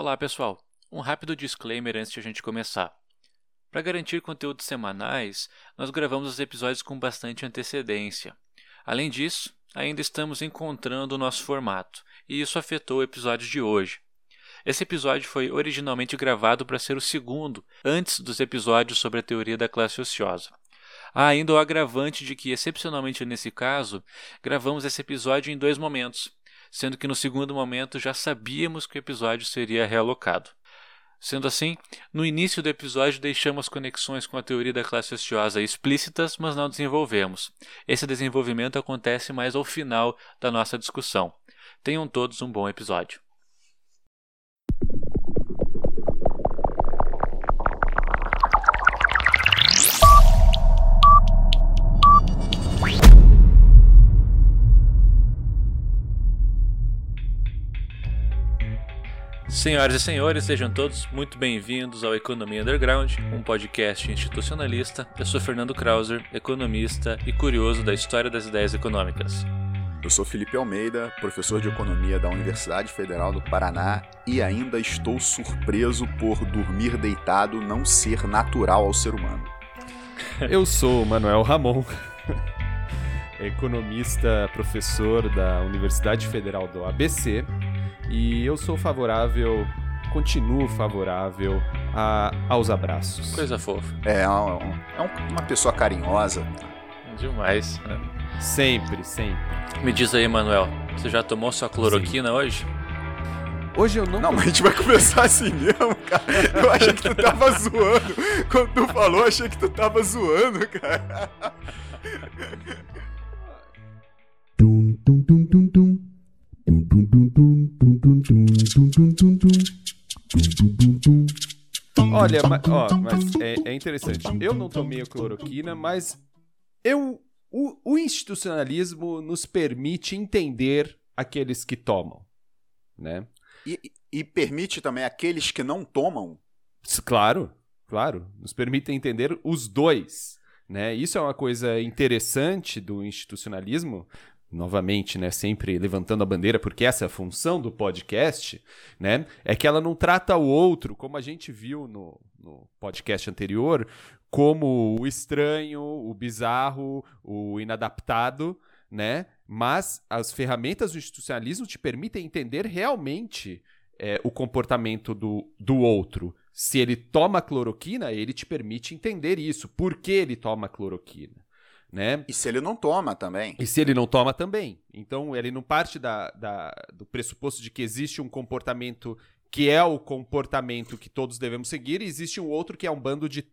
Olá, pessoal. Um rápido disclaimer antes de a gente começar. Para garantir conteúdos semanais, nós gravamos os episódios com bastante antecedência. Além disso, ainda estamos encontrando o nosso formato, e isso afetou o episódio de hoje. Esse episódio foi originalmente gravado para ser o segundo, antes dos episódios sobre a teoria da classe ociosa. Há ainda o agravante de que, excepcionalmente nesse caso, gravamos esse episódio em dois momentos, sendo que no segundo momento já sabíamos que o episódio seria realocado. Sendo assim, no início do episódio deixamos conexões com a teoria da classe ociosa explícitas, mas não desenvolvemos. Esse desenvolvimento acontece mais ao final da nossa discussão. Tenham todos um bom episódio. Senhoras e senhores, sejam todos muito bem-vindos ao Economia Underground, um podcast institucionalista. Eu sou Fernando Krauser, economista e curioso da história das ideias econômicas. Eu sou Felipe Almeida, professor de economia da Universidade Federal do Paraná e ainda estou surpreso por dormir deitado não ser natural ao ser humano. Eu sou Manuel Ramon, economista, professor da Universidade Federal do ABC e eu sou favorável, continuo favorável a, aos abraços. Coisa fofa. É, é, um, é uma pessoa carinhosa. Demais. Né? Sempre, sempre. Me diz aí, Manuel, você já tomou sua cloroquina Sim. hoje? Hoje eu não. Não, mas a gente vai começar assim mesmo, cara. Eu achei que tu tava zoando. Quando tu falou, eu achei que tu tava zoando, cara. Olha, mas, ó, mas é, é, interessante. Eu não tomei a cloroquina, mas eu, o, o institucionalismo nos permite entender aqueles que tomam, né? E, e permite também aqueles que não tomam? Claro, claro. Nos permite entender os dois. Né? Isso é uma coisa interessante do institucionalismo, novamente, né, sempre levantando a bandeira, porque essa é a função do podcast, né, é que ela não trata o outro, como a gente viu no, no podcast anterior, como o estranho, o bizarro, o inadaptado, né, mas as ferramentas do institucionalismo te permitem entender realmente é, o comportamento do, do outro. Se ele toma cloroquina, ele te permite entender isso. Por que ele toma cloroquina? Né? E se ele não toma também. E se ele não toma também. Então, ele não parte da, da, do pressuposto de que existe um comportamento que é o comportamento que todos devemos seguir, e existe um outro que é um bando de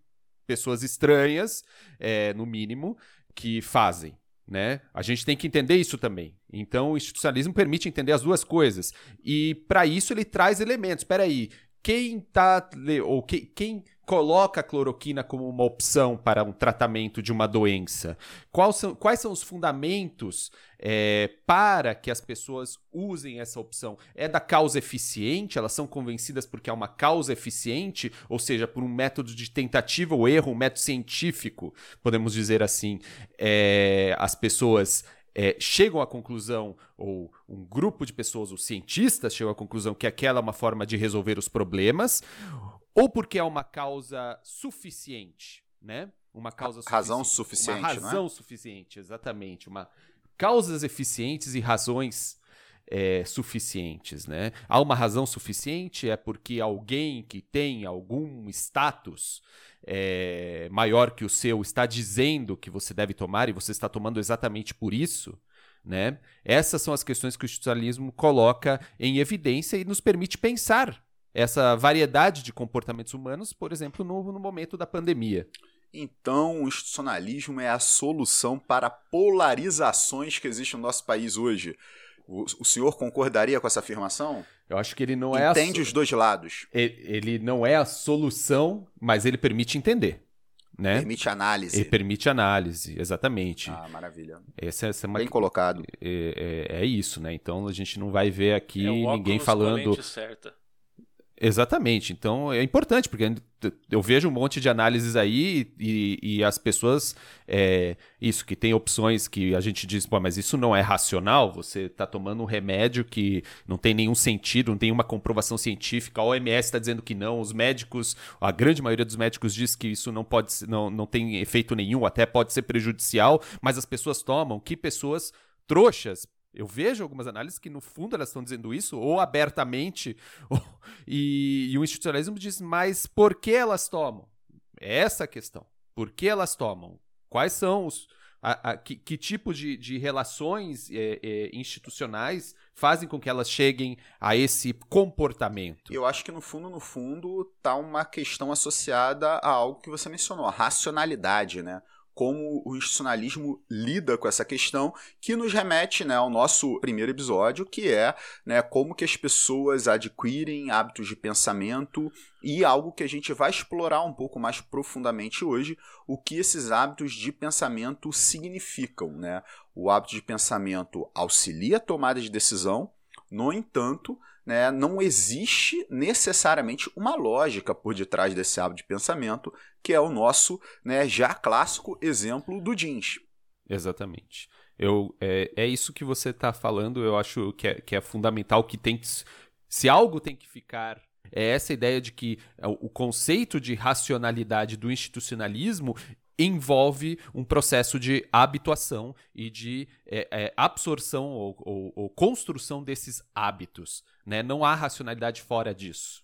pessoas estranhas, é, no mínimo, que fazem. Né? A gente tem que entender isso também. Então, o institucionalismo permite entender as duas coisas. E, para isso, ele traz elementos. Espera aí, quem tá ou que, quem coloca a cloroquina como uma opção para um tratamento de uma doença? Quais são, quais são os fundamentos é, para que as pessoas usem essa opção? É da causa eficiente? Elas são convencidas porque é uma causa eficiente, ou seja, por um método de tentativa ou erro, um método científico, podemos dizer assim, é, as pessoas é, chegam à conclusão, ou um grupo de pessoas, os cientistas chegam à conclusão que aquela é uma forma de resolver os problemas, ou porque é uma causa suficiente, né? Uma causa razão suficiente, uma razão é? suficiente, exatamente, uma causas eficientes e razões é, suficientes, né? Há uma razão suficiente é porque alguém que tem algum status é, maior que o seu está dizendo que você deve tomar e você está tomando exatamente por isso, né? Essas são as questões que o institucionalismo coloca em evidência e nos permite pensar essa variedade de comportamentos humanos, por exemplo, no, no momento da pandemia. Então, o institucionalismo é a solução para polarizações que existem no nosso país hoje. O, o senhor concordaria com essa afirmação? Eu acho que ele não Entende é. Entende os dois lados. Ele, ele, não é a solução, mas ele permite entender. Né? Permite análise. Ele permite análise, exatamente. Ah, maravilha. Essa, essa é uma... Bem colocado. É, é, é, isso, né? Então a gente não vai ver aqui é ninguém falando. Certa. Exatamente. Então é importante, porque eu vejo um monte de análises aí e, e as pessoas. É, isso, que tem opções que a gente diz, pô, mas isso não é racional. Você está tomando um remédio que não tem nenhum sentido, não tem uma comprovação científica. A OMS está dizendo que não. Os médicos, a grande maioria dos médicos diz que isso não pode não, não tem efeito nenhum, até pode ser prejudicial, mas as pessoas tomam. Que pessoas trouxas eu vejo algumas análises que, no fundo, elas estão dizendo isso, ou abertamente, ou, e, e, o institucionalismo diz, mas por que elas tomam? É essa a questão. Por que elas tomam? Quais são os. A, a, que, que, tipo de, de relações é, é, institucionais fazem com que elas cheguem a esse comportamento? Eu acho que no fundo, no fundo, tá uma questão associada a algo que você mencionou, a racionalidade, né? Como o institucionalismo lida com essa questão, que nos remete né, ao nosso primeiro episódio, que é né, como que as pessoas adquirem hábitos de pensamento e algo que a gente vai explorar um pouco mais profundamente hoje, o que esses hábitos de pensamento significam. Né? O hábito de pensamento auxilia a tomada de decisão, no entanto, né, não existe necessariamente uma lógica por detrás desse hábito de pensamento, que é o nosso né, já clássico exemplo do jeans. Exatamente. Eu, é, é isso que você está falando, eu acho que é, que é fundamental, que tem que, se algo tem que ficar é essa ideia de que o conceito de racionalidade do institucionalismo envolve um processo de habituação e de é, é, absorção ou, ou, ou, construção desses hábitos. Né? Não há racionalidade fora disso.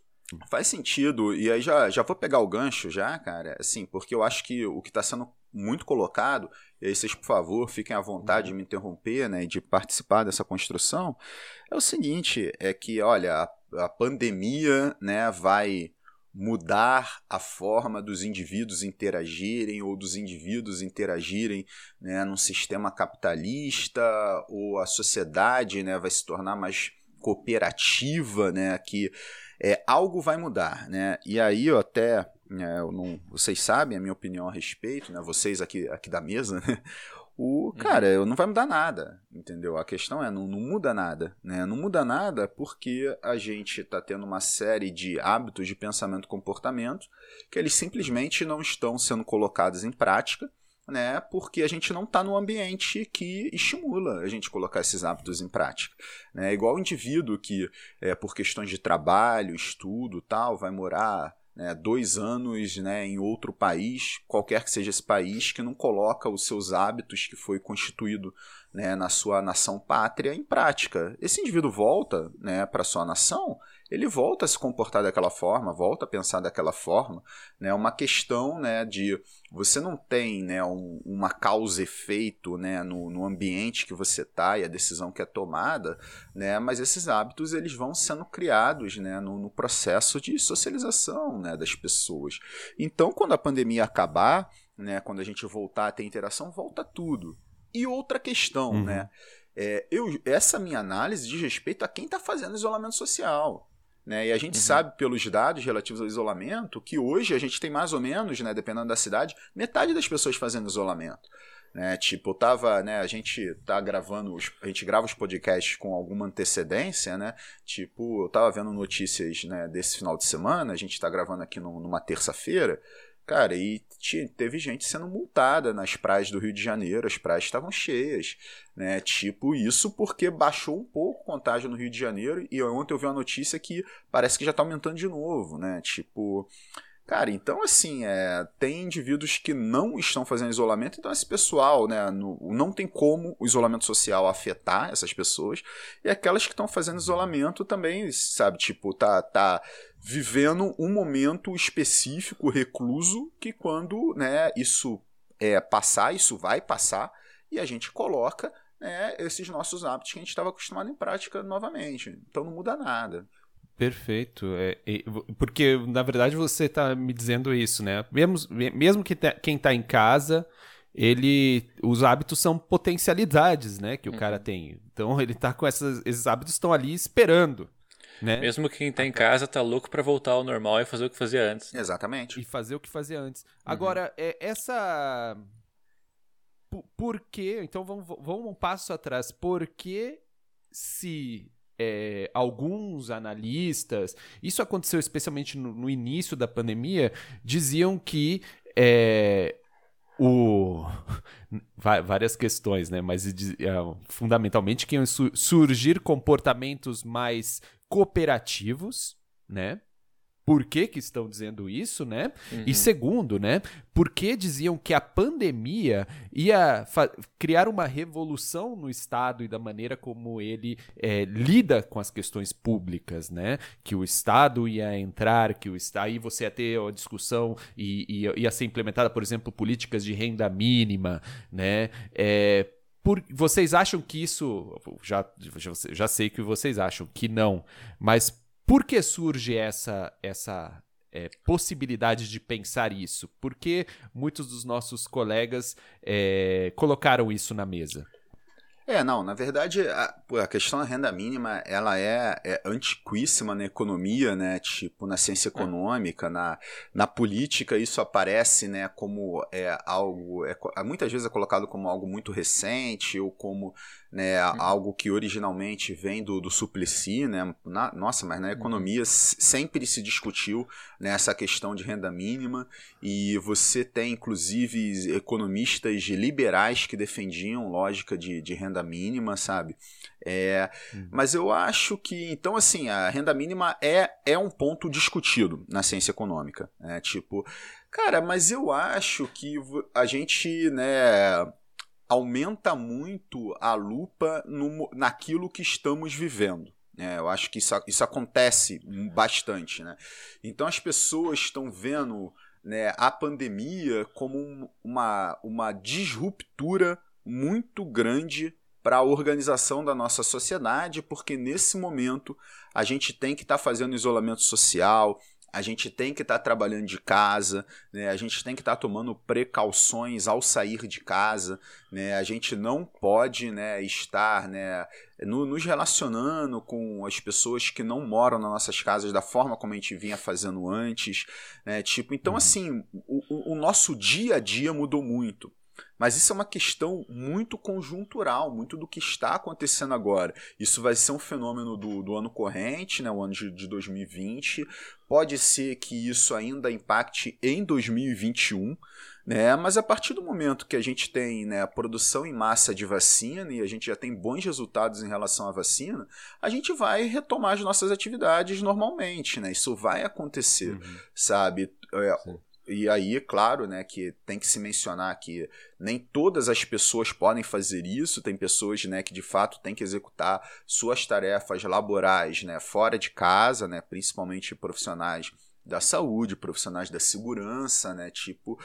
Faz sentido, e aí já, já vou pegar o gancho já, cara, assim, porque eu acho que o que está sendo muito colocado, e aí vocês, por favor, fiquem à vontade de me interromper, né, e de participar dessa construção, é o seguinte, é que, olha, a, a pandemia, né, vai mudar a forma dos indivíduos interagirem ou dos indivíduos interagirem né, num sistema capitalista ou a sociedade né, vai se tornar mais cooperativa, né, que é, algo vai mudar. Né? E aí eu até, é, eu não, vocês sabem a minha opinião a respeito, né, vocês aqui, aqui da mesa, né? O, uhum. cara, não vai mudar nada, entendeu? A questão é, não, não muda nada, né? Não muda nada porque a gente está tendo uma série de hábitos de pensamento e comportamento que eles simplesmente não estão sendo colocados em prática, né? Porque a gente não está no ambiente que estimula a gente colocar esses hábitos em prática. Né? Igual o indivíduo que, é, por questões de trabalho, estudo tal, vai morar né, dois anos né, em outro país, qualquer que seja esse país, que não coloca os seus hábitos que foi constituído né, na sua nação pátria em prática. Esse indivíduo volta né, para sua nação ele volta a se comportar daquela forma, volta a pensar daquela forma. Né? Uma questão né, de você não tem né, um, uma causa efeito né, no, no ambiente que você está e a decisão que é tomada, né, mas esses hábitos eles vão sendo criados né, no, no processo de socialização né, das pessoas. Então, quando a pandemia acabar, né, quando a gente voltar a ter interação, volta tudo. E outra questão, uhum. né? É, eu, essa minha análise diz respeito a quem está fazendo isolamento social. Né? E a gente uhum. sabe pelos dados relativos ao isolamento que hoje a gente tem mais ou menos, né, dependendo da cidade, metade das pessoas fazendo isolamento. Né? Tipo, tava, né, a gente tá gravando, os, a gente grava os podcasts com alguma antecedência, né? Tipo, eu tava vendo notícias, né, desse final de semana, a gente tá gravando aqui no, numa terça-feira, Cara, e teve gente sendo multada nas praias do Rio de Janeiro, as praias estavam cheias, né? Tipo isso porque baixou um pouco o contágio no Rio de Janeiro e ontem eu vi uma notícia que parece que já está aumentando de novo, né? Tipo, Cara, então assim, é, tem indivíduos que não estão fazendo isolamento, então esse pessoal, né, no, não tem como o isolamento social afetar essas pessoas, e aquelas que estão fazendo isolamento também, sabe, tipo, tá, tá vivendo um momento específico, recluso, que quando, né, isso é passar, isso vai passar, e a gente coloca né, esses nossos hábitos que a gente estava acostumado em prática novamente. Então não muda nada. Perfeito. É, é, porque, na verdade, você está me dizendo isso, né? Mesmo, mesmo que te, quem está em casa, ele os hábitos são potencialidades, né, que o uhum. cara tem. Então ele tá com essas esses hábitos estão ali esperando, né? Mesmo quem está em casa tá louco para voltar ao normal e fazer o que fazia antes. Exatamente. E fazer o que fazia antes. Uhum. Agora, é, essa por, por que? Então vamos, vamos um passo atrás. Por que se é, alguns analistas, isso aconteceu especialmente no, no início da pandemia, diziam que é, o várias questões, né? Mas é, fundamentalmente que iam surgir comportamentos mais cooperativos, né? Por que, que estão dizendo isso, né? Uhum. E segundo, né? Por que diziam que a pandemia ia criar uma revolução no Estado e da maneira como ele é, lida com as questões públicas, né? Que o Estado ia entrar, que o aí você ia ter a discussão e, e ia ser implementada, por exemplo, políticas de renda mínima, né? É, por, vocês acham que isso. Já, já, já sei que vocês acham que não, mas por que surge essa, essa é, possibilidade de pensar isso? Por que muitos dos nossos colegas é, colocaram isso na mesa? É, não, na verdade, a, a, questão da renda mínima, ela é, é, antiquíssima na economia, né, tipo, na ciência é. econômica, é. na, na política, isso aparece, né, como é, algo, é, muitas vezes é colocado como algo muito recente, ou como né, uhum. algo que originalmente vem do, do Suplicy, né, na, nossa, mas na uhum. economia sempre se discutiu né, essa questão de renda mínima e você tem inclusive economistas liberais que defendiam lógica de, de renda mínima, sabe? É, uhum. Mas eu acho que, então, assim, a renda mínima é, é um ponto discutido na ciência econômica. Né? Tipo, cara, mas eu acho que a gente, né, aumenta muito a lupa no, naquilo que estamos vivendo. É, eu acho que isso, isso acontece bastante. Né? Então as pessoas estão vendo né, a pandemia como uma, uma disruptura muito grande para a organização da nossa sociedade, porque nesse momento a gente tem que estar tá fazendo isolamento social, a gente tem que estar tá trabalhando de casa, né? a gente tem que estar tá tomando precauções ao sair de casa, né? a gente não pode né, estar né, no, nos relacionando com as pessoas que não moram nas nossas casas da forma como a gente vinha fazendo antes. Né? Tipo, então, uhum. assim, o, o nosso dia a dia mudou muito. Mas isso é uma questão muito conjuntural, muito do que está acontecendo agora. Isso vai ser um fenômeno do, do ano corrente, né, o ano de, de 2020. Pode ser que isso ainda impacte em 2021. Né? Mas a partir do momento que a gente tem né, a produção em massa de vacina e a gente já tem bons resultados em relação à vacina, a gente vai retomar as nossas atividades normalmente, né? Isso vai acontecer, uhum. sabe? É, e aí, claro, né, que tem que se mencionar que nem todas as pessoas podem fazer isso, tem pessoas, né, que de fato têm que executar suas tarefas laborais, né, fora de casa, né, principalmente profissionais da saúde, profissionais da segurança, né? Tipo,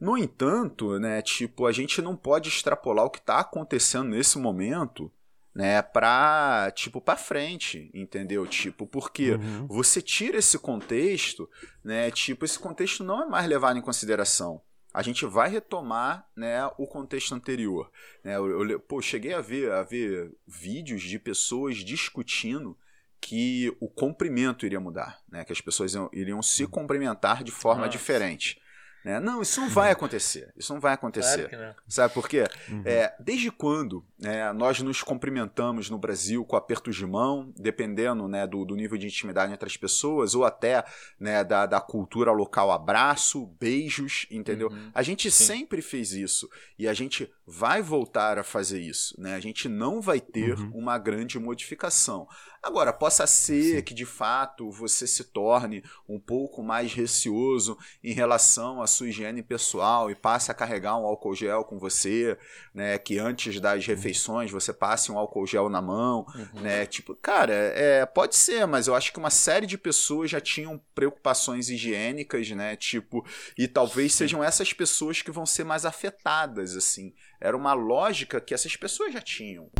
no entanto, né? Tipo, a gente não pode extrapolar o que está acontecendo nesse momento né, pra, tipo, pra frente, entendeu? Tipo, porque uhum. você tira esse contexto, né, tipo, esse contexto não é mais levado em consideração. A gente vai retomar, né, o contexto anterior. Né? Eu, eu pô, cheguei a ver, a ver vídeos de pessoas discutindo que o comprimento iria mudar, né, que as pessoas iriam, iriam se uhum. cumprimentar de forma Nossa. diferente. Né? Não, isso não vai acontecer. Isso não vai acontecer. Claro Sabe por quê? Uhum. É, desde quando né, nós nos cumprimentamos no Brasil com apertos de mão, dependendo né, do, do, nível de intimidade entre as pessoas, ou até né, da, da cultura local, abraço, beijos, entendeu? Uhum. A gente Sim. sempre fez isso e a gente vai voltar a fazer isso. Né? A gente não vai ter uhum. uma grande modificação. Agora, possa ser Sim. que de fato você se torne um pouco mais receoso em relação à sua higiene pessoal e passe a carregar um álcool gel com você, né? Que antes das uhum. Refeições você passe um álcool gel na mão, uhum. né? Tipo, cara, é, pode ser, mas eu acho que uma série de pessoas já tinham preocupações higiênicas, né? Tipo, e talvez Sim. sejam essas pessoas que vão ser mais afetadas, assim. Era uma lógica que essas pessoas já tinham.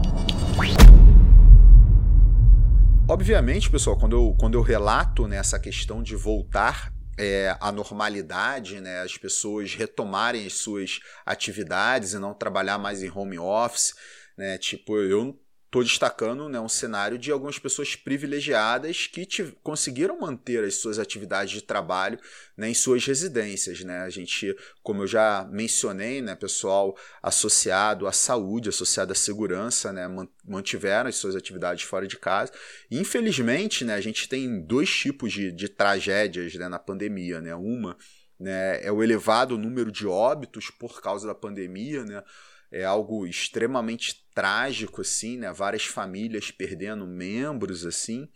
Obviamente, pessoal, quando eu, quando eu relato nessa né, questão de voltar é, à normalidade, né, as pessoas retomarem as suas atividades e não trabalhar mais em home office, né, tipo, eu Estou destacando né, um cenário de algumas pessoas privilegiadas que conseguiram manter as suas atividades de trabalho né, em suas residências. Né? A gente, como eu já mencionei, né, pessoal associado à saúde, associado à segurança, né, mantiveram as suas atividades fora de casa. Infelizmente, né, a gente tem dois tipos de, de tragédias né, na pandemia. Né? Uma né, é o elevado número de óbitos por causa da pandemia, né? É algo extremamente trágico, assim, né? Várias famílias perdendo membros, assim.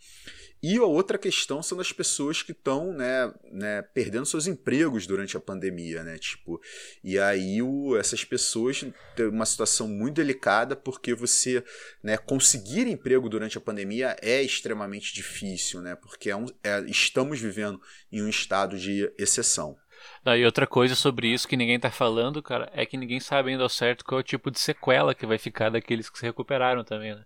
E a outra questão são das pessoas que estão né, né, perdendo seus empregos durante a pandemia, né? Tipo, e aí o, essas pessoas têm uma situação muito delicada porque você né, conseguir emprego durante a pandemia é extremamente difícil, né? Porque é um, é, estamos vivendo em um estado de exceção. E outra coisa sobre isso que ninguém tá falando, cara, é que ninguém sabe ainda ao certo qual é o tipo de sequela que vai ficar daqueles que se recuperaram também, né?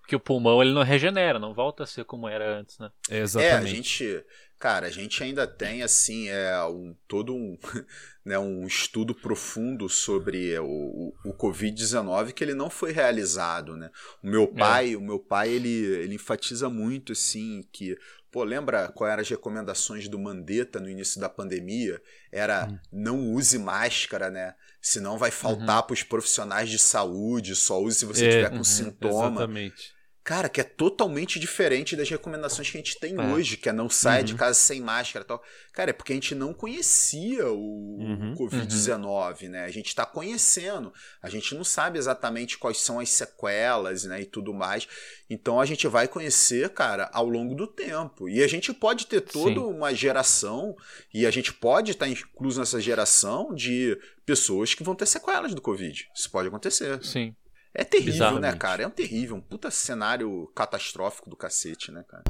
Porque o pulmão ele não regenera, não volta a ser como era antes, né? Exatamente. É, a gente, cara, a gente ainda tem assim, é um todo um, né, um estudo profundo sobre o, o COVID-19 que ele não foi realizado, né? O meu é. pai, é. o meu pai ele, ele enfatiza muito assim que Pô, lembra qual eram as recomendações do Mandetta no início da pandemia? Era hum. não use máscara, né? Senão vai faltar uhum. para os profissionais de saúde, só use se você é, tiver com uhum, sintoma. Exatamente. Cara, que é totalmente diferente das recomendações que a gente tem é. hoje, que é não saia uhum. de casa sem máscara e tal. Cara, é porque a gente não conhecia o uhum. Covid-19, uhum. né? A gente está conhecendo. A gente não sabe exatamente quais são as sequelas, né? E tudo mais. Então a gente vai conhecer, cara, ao longo do tempo. E a gente pode ter toda Sim. uma geração, e a gente pode estar incluso nessa geração de pessoas que vão ter sequelas do Covid. Isso pode acontecer. Sim. É terrível, né, cara? É um terrível, um puta cenário catastrófico do cacete, né, cara?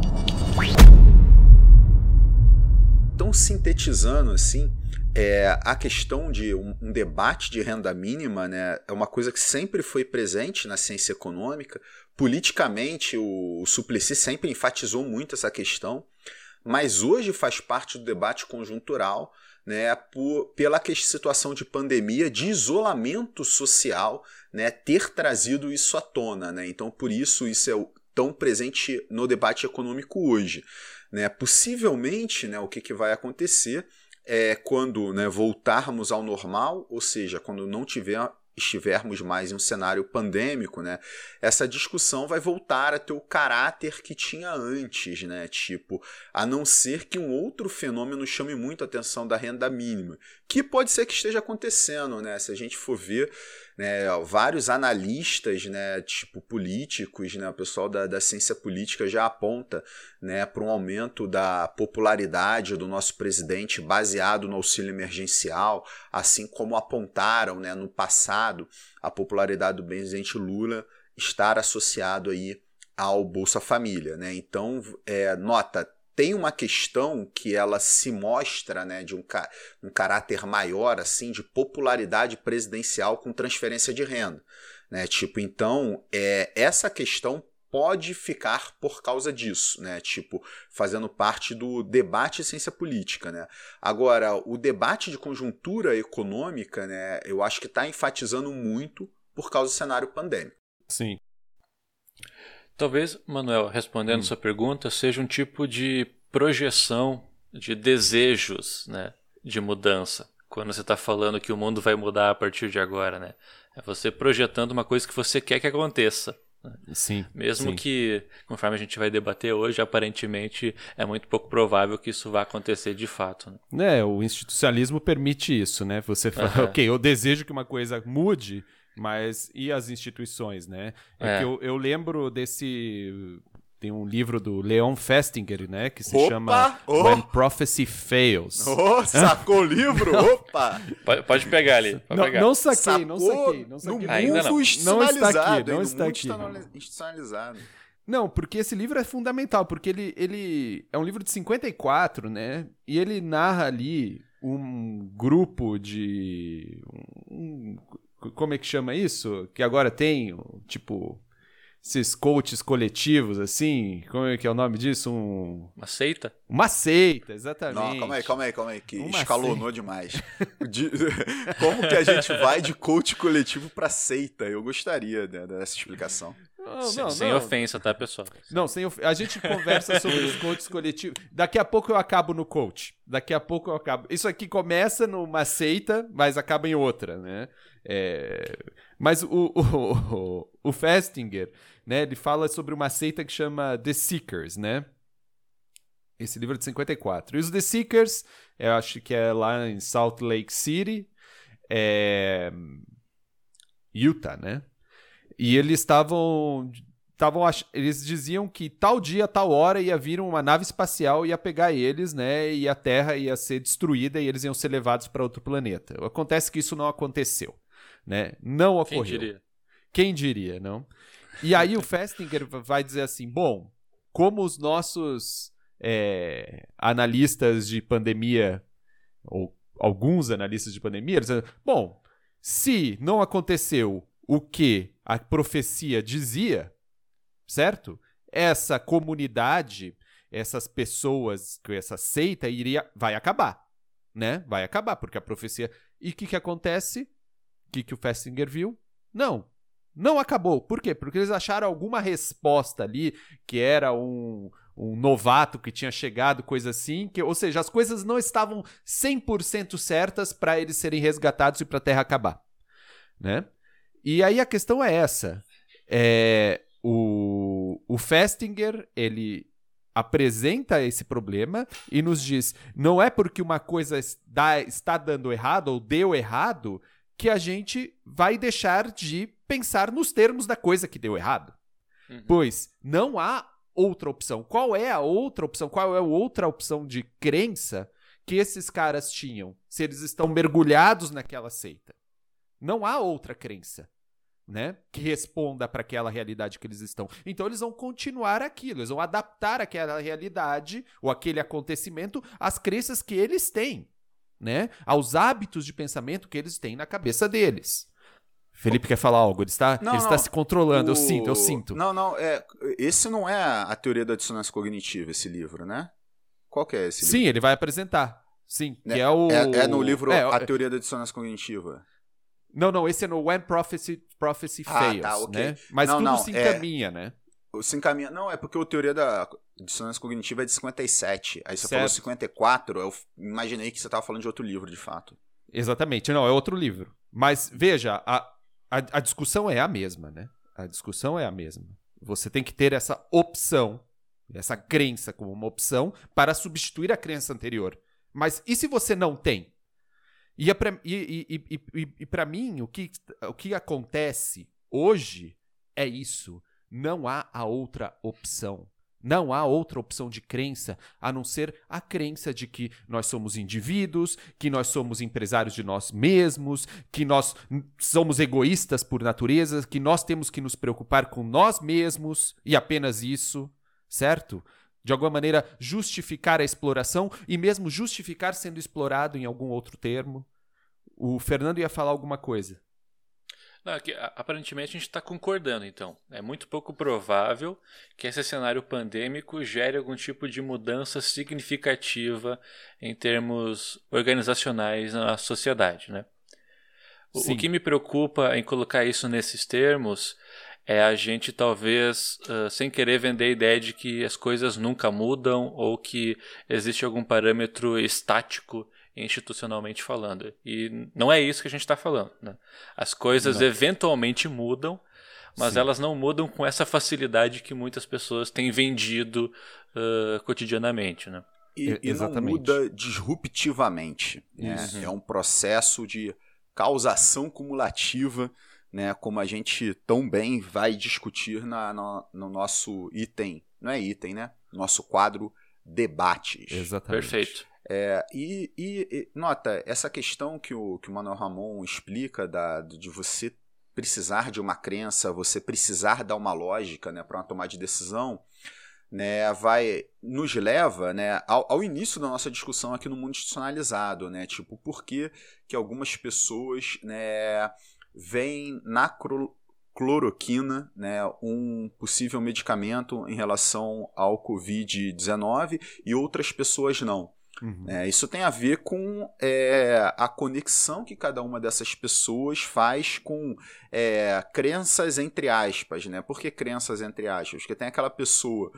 Então, sintetizando assim, é, a questão de um, um, debate de renda mínima né, é uma coisa que sempre foi presente na ciência econômica. Politicamente, o, o Suplicy sempre enfatizou muito essa questão, mas hoje faz parte do debate conjuntural né, por, pela situação de pandemia, de isolamento social, né, ter trazido isso à tona. Né? Então, por isso, isso é tão presente no debate econômico hoje. Né? Possivelmente, né, o que, que vai acontecer é quando né, voltarmos ao normal, ou seja, quando não tiver estivermos mais em um cenário pandêmico, né, essa discussão vai voltar a ter o caráter que tinha antes, né, tipo, a não ser que um outro fenômeno chame muito a atenção da renda mínima, que pode ser que esteja acontecendo, né, se a gente for ver né, vários analistas, né, tipo políticos, né, o pessoal da, da ciência política já aponta né, para um aumento da popularidade do nosso presidente baseado no auxílio emergencial, assim como apontaram né, no passado a popularidade do presidente Lula estar associado aí ao Bolsa Família. Né? Então, é, nota, tem uma questão que ela se mostra né, de um, um caráter maior, assim, de popularidade presidencial com transferência de renda. Né? Tipo, então, é, essa questão pode ficar por causa disso, né? Tipo, fazendo parte do debate de ciência política, né? Agora, o debate de conjuntura econômica, né? Eu acho que está enfatizando muito por causa do cenário pandêmico. Sim. Talvez, Manuel, respondendo hum. sua pergunta, seja um tipo de projeção de desejos né, de mudança. Quando você está falando que o mundo vai mudar a partir de agora, né? É você projetando uma coisa que você quer que aconteça. Sim. Mesmo sim. que, conforme a gente vai debater hoje, aparentemente é muito pouco provável que isso vá acontecer de fato. Né? É, o institucionalismo permite isso, né? Você fala, uhum. ok, eu desejo que uma coisa mude, mas e as instituições, né? É, é. que eu, eu lembro desse tem um livro do Leon Festinger, né? Que se Opa! chama oh! When Prophecy Fails. Oh, sacou o livro? Opa! Pode, pode, pegar ali. Pode não, pegar. não saquei, sacou não saquei. Não saquei. No Ainda não. Não está aqui, não está aqui. Institucionalizado. Não, porque esse livro é fundamental, porque ele, ele é um livro de 54, né? E ele narra ali um grupo de. Um, como é que chama isso? Que agora tem, tipo, esses coaches coletivos, assim, como é que é o nome disso? Um... Uma seita? Uma seita, exatamente. Não, calma aí, calma aí, calma aí, que Uma escalonou seita. demais. De... como que a gente vai de coach coletivo para seita? Eu gostaria né, dessa explicação. Não, sem, não, sem não. ofensa, tá, pessoal? Não, sem of... a gente conversa sobre os coaches coletivos. Daqui a pouco eu acabo no coach. Daqui a pouco eu acabo. Isso aqui começa numa seita, mas acaba em outra, né? É... Mas o, o, o, Festinger, né? Ele fala sobre uma seita que chama The Seekers, né? Esse livro é de 54. E os The Seekers, eu acho que é lá em Salt Lake City, é... Utah, né? E eles estavam estavam eles diziam que tal dia, tal hora ia vir uma nave espacial ia pegar eles, né? E a Terra ia ser destruída e eles iam ser levados para outro planeta. Acontece que isso não aconteceu, né? Não ocorreu. Quem diria? Quem diria, não? E aí o Festinger vai dizer assim: bom, como os nossos é, analistas de pandemia ou alguns analistas de pandemia, eles dizem, bom, se não aconteceu o que a profecia dizia, certo? Essa comunidade, essas pessoas, essa seita iria, vai acabar, né? Vai acabar porque a profecia. E o que, que acontece? Que, que o Festinger viu? Não, não acabou. Por quê? Porque eles acharam alguma resposta ali que era um, um novato que tinha chegado, coisa assim, que, ou seja, as coisas não estavam 100% certas para eles serem resgatados e para a Terra acabar, né? E aí a questão é essa. É, o, o Festinger, ele apresenta esse problema e nos diz: não é porque uma coisa dá, está dando errado ou deu errado que a gente vai deixar de pensar nos termos da coisa que deu errado. Uhum. Pois não há outra opção. Qual é a outra opção? Qual é a outra opção de crença que esses caras tinham se eles estão mergulhados naquela seita? Não há outra crença né, que responda para aquela realidade que eles estão. Então eles vão continuar aquilo, eles vão adaptar aquela realidade ou aquele acontecimento às crenças que eles têm, né, aos hábitos de pensamento que eles têm na cabeça deles. Felipe quer falar algo, ele está, não, ele está se controlando, o... eu sinto, eu sinto. Não, não, é, esse não é a teoria da dissonância cognitiva, esse livro, né? Qual que é esse livro? Sim, ele vai apresentar. Sim, é, que é o... É, é no livro é, A Teoria da Dissonância Cognitiva. Não, não, esse é no When Prophecy, Prophecy ah, Fails, tá, okay. né? Mas não, tudo não, se é encaminha, é... né? Se encaminha. Não, é porque a teoria da dissonância cognitiva é de 57. Aí você certo. falou 54, eu imaginei que você estava falando de outro livro, de fato. Exatamente, não, é outro livro. Mas veja, a, a, a discussão é a mesma, né? A discussão é a mesma. Você tem que ter essa opção, essa crença como uma opção, para substituir a crença anterior. Mas e se você não tem? E, é pra, e, e, e, e para mim, o que, o que acontece hoje é isso. Não há a outra opção. Não há outra opção de crença a não ser a crença de que nós somos indivíduos, que nós somos empresários de nós mesmos, que nós somos egoístas por natureza, que nós temos que nos preocupar com nós mesmos e apenas isso, certo? de alguma maneira justificar a exploração e mesmo justificar sendo explorado em algum outro termo. O Fernando ia falar alguma coisa. Não, aqui, aparentemente a gente está concordando, então. É muito pouco provável que esse cenário pandêmico gere algum tipo de mudança significativa em termos organizacionais na sociedade, né? O, o que me preocupa em colocar isso nesses termos é a gente talvez uh, sem querer vender a ideia de que as coisas nunca mudam ou que existe algum parâmetro estático institucionalmente falando. E não é isso que a gente está falando. Né? As coisas não. eventualmente mudam, mas Sim. elas não mudam com essa facilidade que muitas pessoas têm vendido uh, cotidianamente. Né? E, e não muda disruptivamente. Né? É um processo de causação cumulativa né, como a gente tão bem vai discutir na, no, no, nosso item, não é item, né? Nosso quadro debates. Exatamente. Perfeito. É, e, e, e, nota, essa questão que o, que o Manuel Ramon explica da, de você precisar de uma crença, você precisar dar uma lógica né, para uma tomada de decisão, né, vai nos leva né, ao, ao, início da nossa discussão aqui no mundo institucionalizado, né, tipo, por que, que algumas pessoas né, vem na cloroquina, né, um possível medicamento em relação ao Covid-19 e outras pessoas não. Uhum. É, isso tem a ver com é, a conexão que cada uma dessas pessoas faz com é, crenças entre aspas, né? Por que crenças entre aspas? Porque tem aquela pessoa,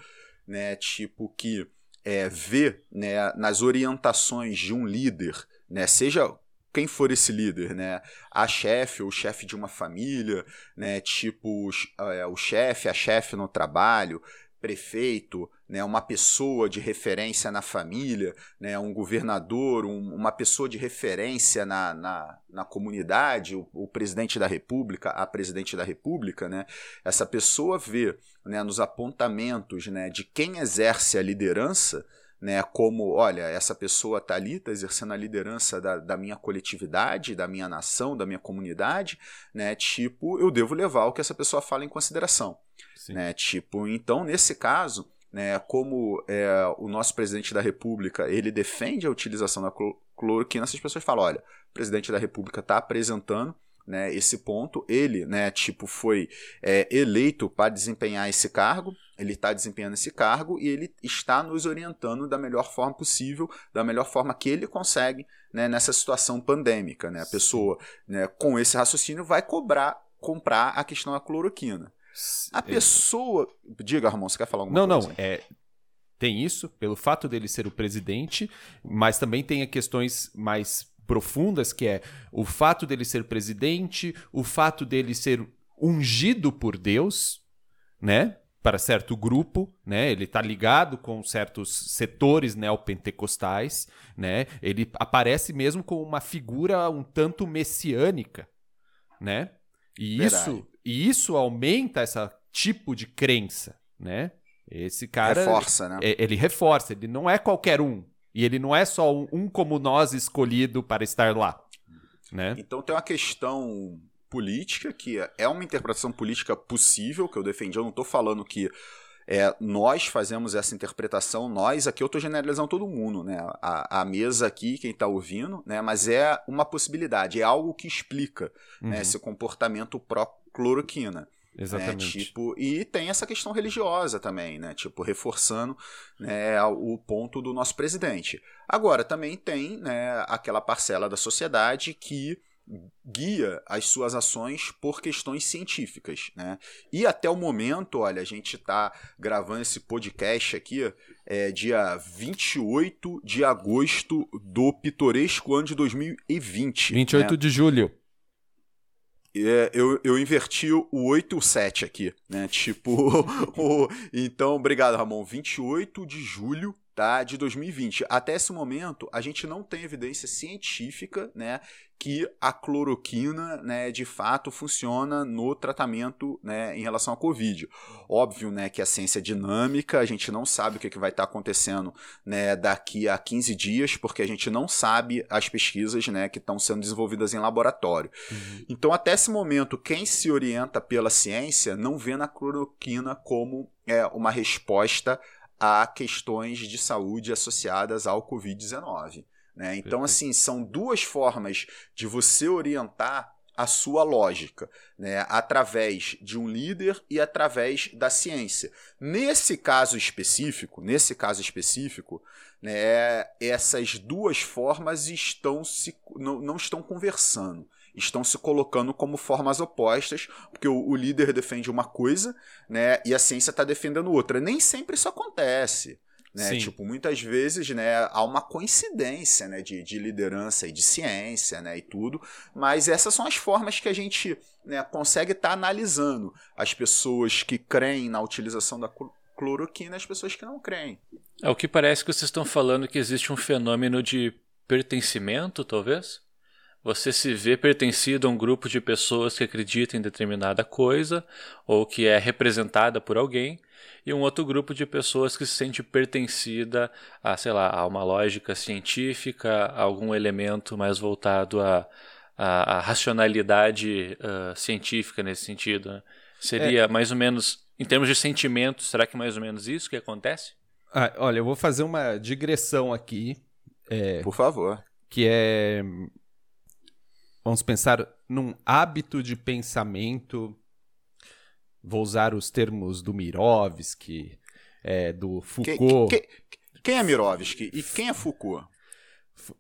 né, tipo, que é, vê né, nas orientações de um líder, né, seja quem for esse líder, né? A chefe ou chefe de uma família, né? Tipo, é, o chefe, a chefe no trabalho, prefeito, né, uma pessoa de referência na família, né, um governador, um, uma pessoa de referência na, na, na comunidade, o, o, presidente da república, a presidente da república, né, essa pessoa vê né, nos apontamentos né, de quem exerce a liderança, né, como, olha, essa pessoa está ali, está exercendo a liderança da, da minha coletividade, da minha nação, da minha comunidade, né, tipo, eu devo levar o que essa pessoa fala em consideração. Né? Tipo, então, nesse caso, né, como é, o nosso presidente da República ele defende a utilização da cloroquina, essas pessoas falam: olha, o presidente da República está apresentando né, esse ponto, ele né, tipo, foi é, eleito para desempenhar esse cargo, ele está desempenhando esse cargo e ele está nos orientando da melhor forma possível, da melhor forma que ele consegue né, nessa situação pandêmica. Né? A pessoa, né, com esse raciocínio, vai cobrar, comprar a questão da cloroquina. A pessoa. Diga, Ramon, você quer falar alguma não, coisa? Não, não. É, tem isso, pelo fato dele ser o presidente, mas também tem questões mais profundas, que é o fato dele ser presidente, o fato dele ser ungido por Deus, né? Para certo grupo, né? Ele está ligado com certos setores neopentecostais, né? Ele aparece mesmo como uma figura um tanto messiânica, né? E Verdade. isso e isso aumenta esse tipo de crença, né? Esse cara. Reforça, né? É, ele reforça, ele não é qualquer um. E ele não é só um, um como nós escolhido para estar lá. Né? Então tem uma questão política que é uma interpretação política possível, que eu defendi. Eu não estou falando que é, nós fazemos essa interpretação, nós aqui eu estou generalizando todo mundo, né? A, a mesa aqui, quem está ouvindo, né? Mas é uma possibilidade, é algo que explica né, uhum. né, esse comportamento pró cloroquina. Né, Exatamente. Né? Tipo, e tem essa questão religiosa também, né? Tipo, reforçando né, o ponto do nosso presidente. Agora, também tem né, aquela parcela da sociedade que guia as suas ações por questões científicas, né? E até o momento, olha, a gente está gravando esse podcast aqui é, dia 28 de agosto do pitoresco ano de 2020. 28 né? de julho. É, eu, eu inverti o 8 e o 7 aqui, né? Tipo, o, então, obrigado, Ramon. 28 de julho tá, de 2020. Até esse momento, a gente não tem evidência científica né, que a cloroquina né, de fato funciona no tratamento né, em relação à Covid. Óbvio né, que a ciência é dinâmica, a gente não sabe o que, que vai estar acontecendo né, daqui a 15 dias, porque a gente não sabe as pesquisas né, que estão sendo desenvolvidas em laboratório. Uhum. Então, até esse momento, quem se orienta pela ciência não vê na cloroquina como é, uma resposta a questões de saúde associadas ao Covid-19. Né? Então, assim, são duas formas de você orientar a sua lógica, né, através de um líder e através da ciência. Nesse caso específico, nesse caso específico, né, essas duas formas estão se, não, não estão conversando estão se colocando como formas opostas, porque o, o líder defende uma coisa, né, e a ciência está defendendo outra. Nem sempre isso acontece. Né? Tipo, muitas vezes né, há uma coincidência né, de, de liderança e de ciência né, e tudo, mas essas são as formas que a gente né, consegue estar tá analisando as pessoas que creem na utilização da cloroquina e as pessoas que não creem. É o que parece que vocês estão falando que existe um fenômeno de pertencimento, talvez? Você se vê pertencido a um grupo de pessoas que acreditam em determinada coisa ou que é representada por alguém, e um outro grupo de pessoas que se sente pertencida a, sei lá, a uma lógica científica, a algum elemento mais voltado à, à, à racionalidade uh, científica nesse sentido. Né? Seria é. mais ou menos, em termos de sentimentos, será que é mais ou menos isso que acontece? Ah, olha, eu vou fazer uma digressão aqui. É, Por favor. Que é Vamos pensar num hábito de pensamento. Vou usar os termos do Mirovski, é, do Foucault. Quem, quem, Quem é Mirovski e quem é Foucault?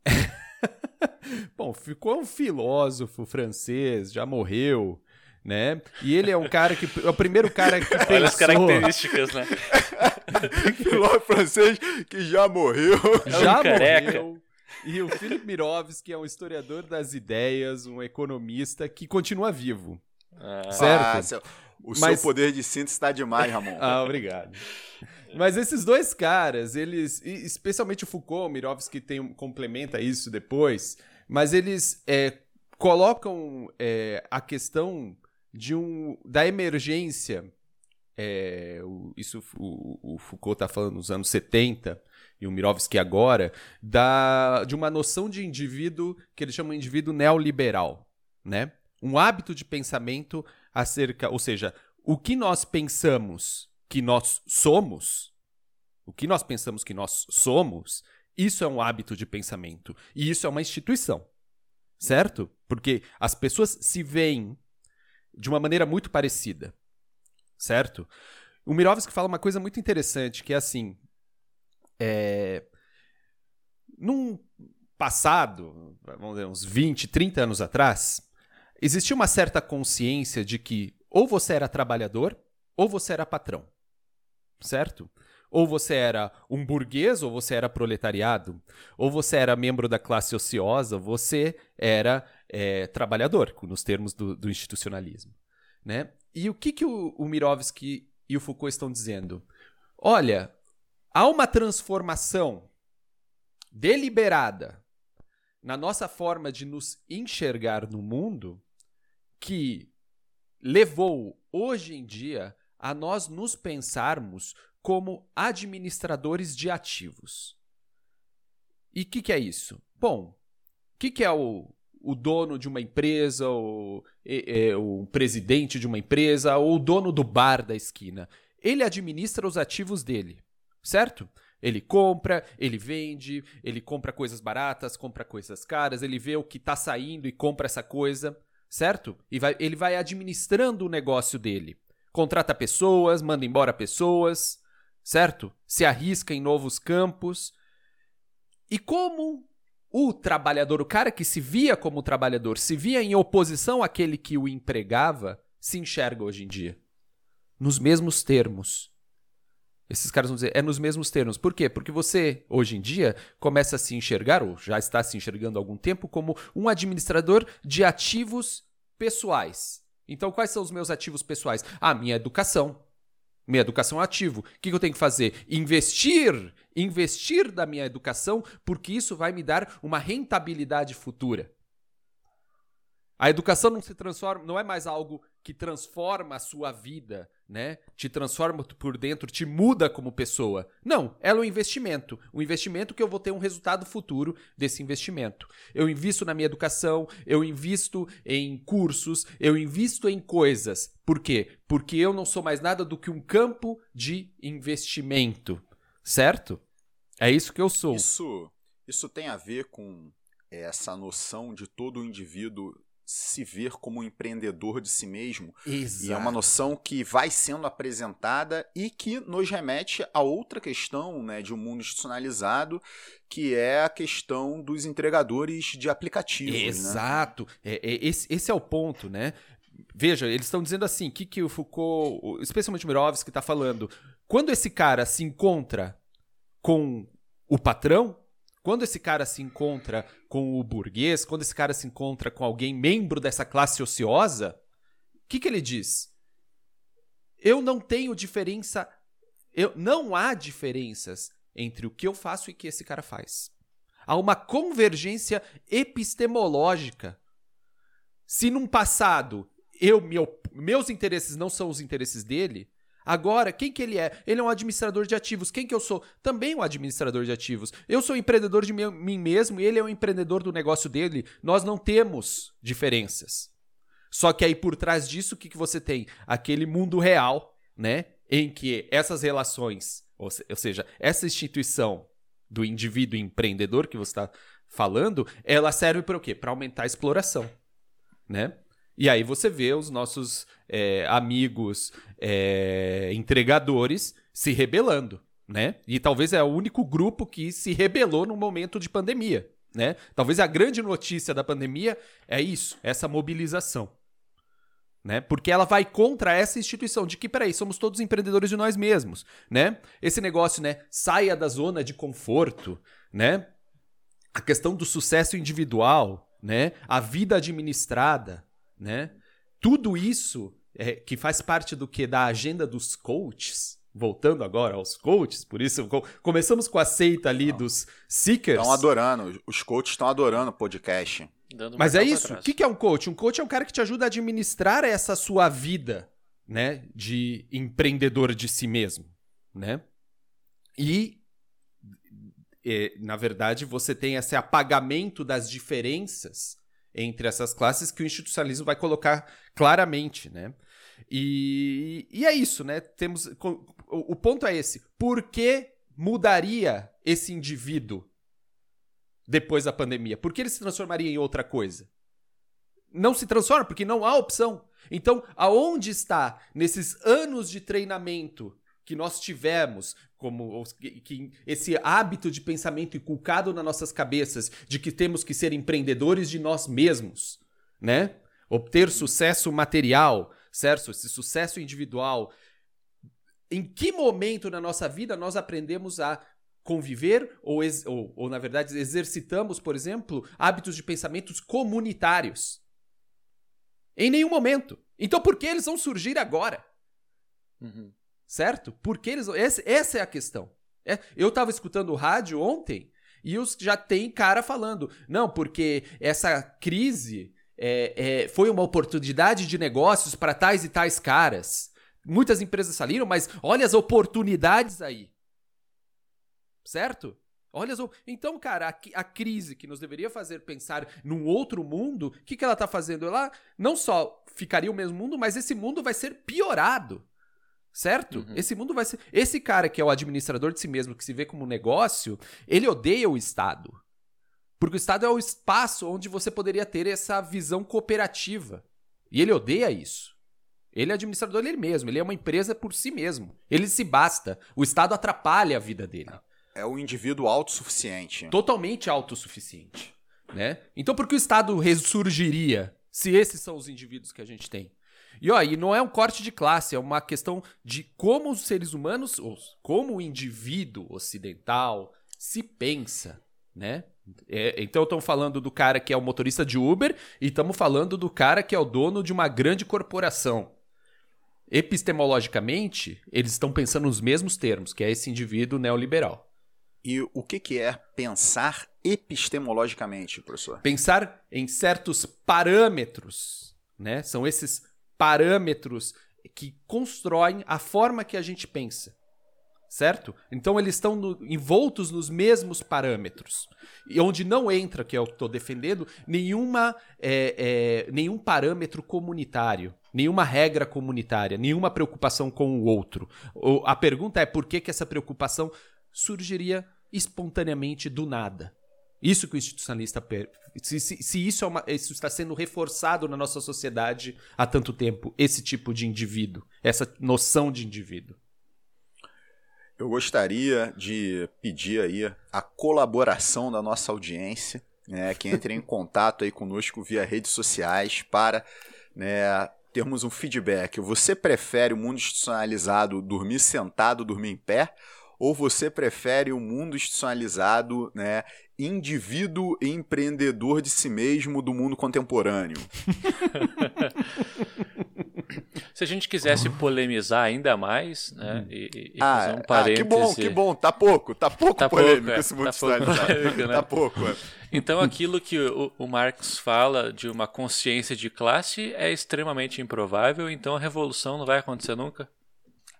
Bom, ficou um filósofo francês, já morreu, né? E ele é um cara que é o primeiro cara que pensou... Olha as características, né? filósofo francês que já morreu. Já um careca. morreu. E o Philip Mirovski é um historiador das ideias, um economista que continua vivo. Ah, Certo. Ah, seu- o Mas- seu poder de síntese está demais, Ramon. Ah, obrigado. Mas esses dois caras, eles, especialmente o Foucault, o Mirovski tem, complementa isso depois, mas eles é, colocam é, a questão de um, da emergência, é, o- isso o, o Foucault está falando nos anos 70, e o Mirovski agora, da, de uma noção de indivíduo que eles chamam de indivíduo neoliberal, né? Um hábito de pensamento acerca, ou seja, o que nós pensamos que nós somos, o que nós pensamos que nós somos, isso é um hábito de pensamento. E isso é uma instituição. Certo? Porque as pessoas se veem de uma maneira muito parecida. Certo? O Mirovski fala uma coisa muito interessante, que é assim. É... Num passado, vamos dizer, uns 20, 30 anos atrás, existia uma certa consciência de que ou você era trabalhador ou você era patrão. Certo? Ou você era um burguês ou você era proletariado. Ou você era membro da classe ociosa, você era é, trabalhador, nos termos do, do institucionalismo. Né? E o que, que o, o Mirovski e o Foucault estão dizendo? Olha, há uma transformação deliberada na nossa forma de nos enxergar no mundo que levou hoje em dia a nós nos pensarmos como administradores de ativos. E o que, que é isso? Bom, o que, que é o, o dono de uma empresa, o, é, o presidente de uma empresa, ou o dono do bar da esquina? Ele administra os ativos dele, certo? Ele compra, ele vende, ele compra coisas baratas, compra coisas caras, ele vê o que está saindo e compra essa coisa, certo? E vai, ele vai administrando o negócio dele. Contrata pessoas, manda embora pessoas, certo? Se arrisca em novos campos. E como o trabalhador, o cara que se via como trabalhador, se via em oposição àquele que o empregava, se enxerga hoje em dia? Nos mesmos termos. Esses caras vão dizer, é nos mesmos termos. Por quê? Porque você, hoje em dia, começa a se enxergar, ou já está se enxergando há algum tempo, como um administrador de ativos pessoais. Então, quais são os meus ativos pessoais? Ah, minha educação. Minha educação é ativo. O que eu tenho que fazer? Investir. Investir da minha educação, porque isso vai me dar uma rentabilidade futura. A educação não se transforma, não é mais algo que transforma a sua vida, né? Te transforma por dentro, te muda como pessoa. Não, ela é um investimento. Um investimento que eu vou ter um resultado futuro desse investimento. Eu invisto na minha educação, eu invisto em cursos, eu invisto em coisas. Por quê? Porque eu não sou mais nada do que um campo de investimento. Certo? É isso que eu sou. Isso, isso tem a ver com essa noção de todo indivíduo se ver como um empreendedor de si mesmo. Exato. E é uma noção que vai sendo apresentada e que nos remete a outra questão né, de um mundo institucionalizado, que é a questão dos entregadores de aplicativos. Né? Exato. É, é, esse, esse é o ponto, né? Veja, eles estão dizendo assim, o que, que o Foucault, especialmente o Mirovski, está falando. Quando esse cara se encontra com o patrão, quando esse cara se encontra com o burguês, quando esse cara se encontra com alguém membro dessa classe ociosa, o que, que ele diz? Eu não tenho diferença. Eu, não há diferenças entre o que eu faço e o que esse cara faz. Há uma convergência epistemológica. Se num passado eu me op- meus interesses não são os interesses dele, agora quem que ele é? Ele é um administrador de ativos. Quem que eu sou? Também um administrador de ativos. Eu sou empreendedor de mim mesmo e ele é um empreendedor do negócio dele. Nós não temos diferenças. Só que aí por trás disso, o que, que você tem? Aquele mundo real, né? Em que essas relações, ou, ou seja, essa instituição do indivíduo empreendedor que você está falando, ela serve para o quê? Para aumentar a exploração, né? E aí você vê os nossos é, amigos é, entregadores se rebelando, né? E talvez é o único grupo que se rebelou no momento de pandemia, né? Talvez a grande notícia da pandemia é isso, essa mobilização. Né? Porque ela vai contra essa instituição de que, peraí, somos todos empreendedores de nós mesmos, né? Esse negócio, né? Saia da zona de conforto, né? A questão do sucesso individual, né? A vida administrada, né? Tudo isso é, que faz parte do que da agenda dos coaches, voltando agora aos coaches, por isso começamos com a seita ali Não. dos seekers. Estão adorando, os coaches estão adorando o podcast. Mas é isso. O que é um coach? Um coach é um cara que te ajuda a administrar essa sua vida, né, de empreendedor de si mesmo, né? E é, na verdade, você tem esse apagamento das diferenças entre essas classes que o institucionalismo vai colocar claramente, né? E, e é isso, né? Temos o, o ponto é esse. Por que mudaria esse indivíduo depois da pandemia? Por que ele se transformaria em outra coisa? Não se transforma porque não há opção. Então, aonde está nesses anos de treinamento que nós tivemos, como que, esse hábito de pensamento inculcado nas nossas cabeças de que temos que ser empreendedores de nós mesmos, né? Obter sucesso material, certo? Esse sucesso individual. Em que momento na nossa vida nós aprendemos a conviver ou, ou, ou, na verdade, exercitamos, por exemplo, hábitos de pensamentos comunitários? Em nenhum momento. Então, por que eles vão surgir agora? Uhum. Certo? Porque eles. Esse, essa é a questão. É, eu estava escutando o rádio ontem e os, já tem cara falando. Não, porque essa crise é, é, foi uma oportunidade de negócios para tais e tais caras. Muitas empresas saliram, mas olha as oportunidades aí. Certo? Olha as... Então, cara, a, a, crise que nos deveria fazer pensar num outro mundo, o que, que ela está fazendo? Ela não só ficaria o mesmo mundo, mas esse mundo vai ser piorado. Certo? Uhum. Esse mundo vai ser. Esse cara que é o administrador de si mesmo, que se vê como um negócio, ele odeia o Estado. Porque o Estado é o espaço onde você poderia ter essa visão cooperativa. E ele odeia isso. Ele é administrador dele mesmo, ele é uma empresa por si mesmo. Ele se basta. O Estado atrapalha a vida dele. É o indivíduo autossuficiente. Totalmente autossuficiente. Né? Então por que o Estado ressurgiria se esses são os indivíduos que a gente tem? E, ó, e não é um corte de classe, é uma questão de como os seres humanos, ou como o indivíduo ocidental se pensa, né? É, então estamos falando do cara que é o motorista de Uber e estamos falando do cara que é o dono de uma grande corporação. Epistemologicamente, eles estão pensando nos mesmos termos, que é esse indivíduo neoliberal. E o que, que é pensar epistemologicamente, professor? Pensar em certos parâmetros, né? São esses parâmetros que constroem a forma que a gente pensa certo? Então eles estão no, envoltos nos mesmos parâmetros. E onde não entra, que é o que estou defendendo, nenhuma, é, é, nenhum parâmetro comunitário, nenhuma regra comunitária, nenhuma preocupação com o outro. O, a pergunta é por que, que essa preocupação surgiria espontaneamente do nada. Isso que o institucionalista. Se, se, se isso, é uma, isso está sendo reforçado na nossa sociedade há tanto tempo, esse tipo de indivíduo, essa noção de indivíduo. Eu gostaria de pedir aí a colaboração da nossa audiência, né, que entre em contato aí conosco via redes sociais para né, termos um feedback. Você prefere o mundo institucionalizado dormir sentado, dormir em pé? Ou você prefere o mundo institucionalizado, né, indivíduo e empreendedor de si mesmo do mundo contemporâneo? Se a gente quisesse polemizar ainda mais, né? Hum. E, e ah, fazer um parêntese... ah, que bom, que bom. Tá pouco, tá pouco tá polêmico pouco, é, esse mundo tá pouco polêmico, né? Tá pouco, é. Então aquilo que o, o Marx fala de uma consciência de classe é extremamente improvável, então a revolução não vai acontecer nunca?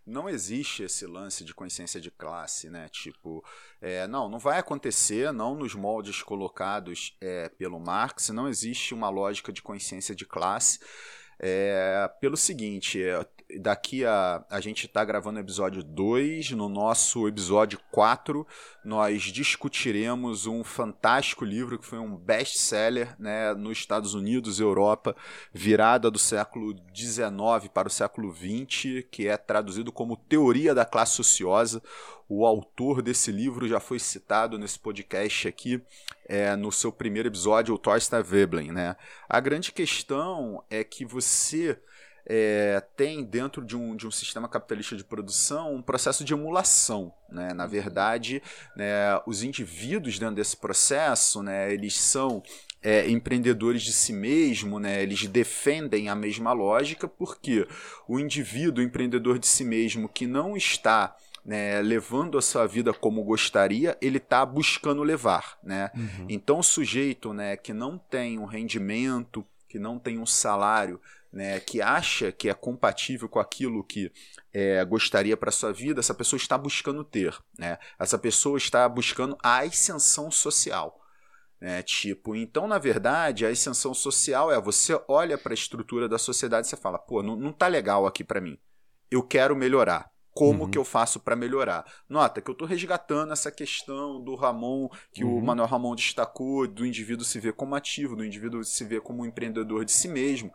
Não existe esse lance de consciência de classe, né? Tipo, é, não, não vai acontecer, não nos moldes colocados é, pelo Marx, não existe uma lógica de consciência de classe. É, pelo seguinte, é, daqui a. A gente está gravando o episódio 2. No nosso episódio 4, nós discutiremos um fantástico livro que foi um best-seller né, nos Estados Unidos, Europa, virada do século XIX para o século XX, que é traduzido como Teoria da Classe Ociosa. O autor desse livro já foi citado nesse podcast aqui, é, no seu primeiro episódio, o Thorstein Veblen. Né? A grande questão é que você é, tem dentro de um, de um sistema capitalista de produção um processo de emulação. Né? Na verdade, né, os indivíduos dentro desse processo, né, eles são é, empreendedores de si mesmo, né, eles defendem a mesma lógica, porque o indivíduo empreendedor de si mesmo que não está né, levando a sua vida como gostaria, ele está buscando levar. Né? Uhum. Então, o sujeito né, que não tem um rendimento, que não tem um salário, né, que acha que é compatível com aquilo que é, gostaria para sua vida, essa pessoa está buscando ter. Né? Essa pessoa está buscando a ascensão social. Né? Tipo, então, na verdade, a ascensão social é você olha para a estrutura da sociedade e você fala, pô, não, não tá legal aqui para mim. Eu quero melhorar como uhum. que eu faço para melhorar. Nota que eu estou resgatando essa questão do Ramon, que uhum. o Manuel Ramon destacou, do indivíduo se ver como ativo, do indivíduo se ver como um empreendedor de si mesmo.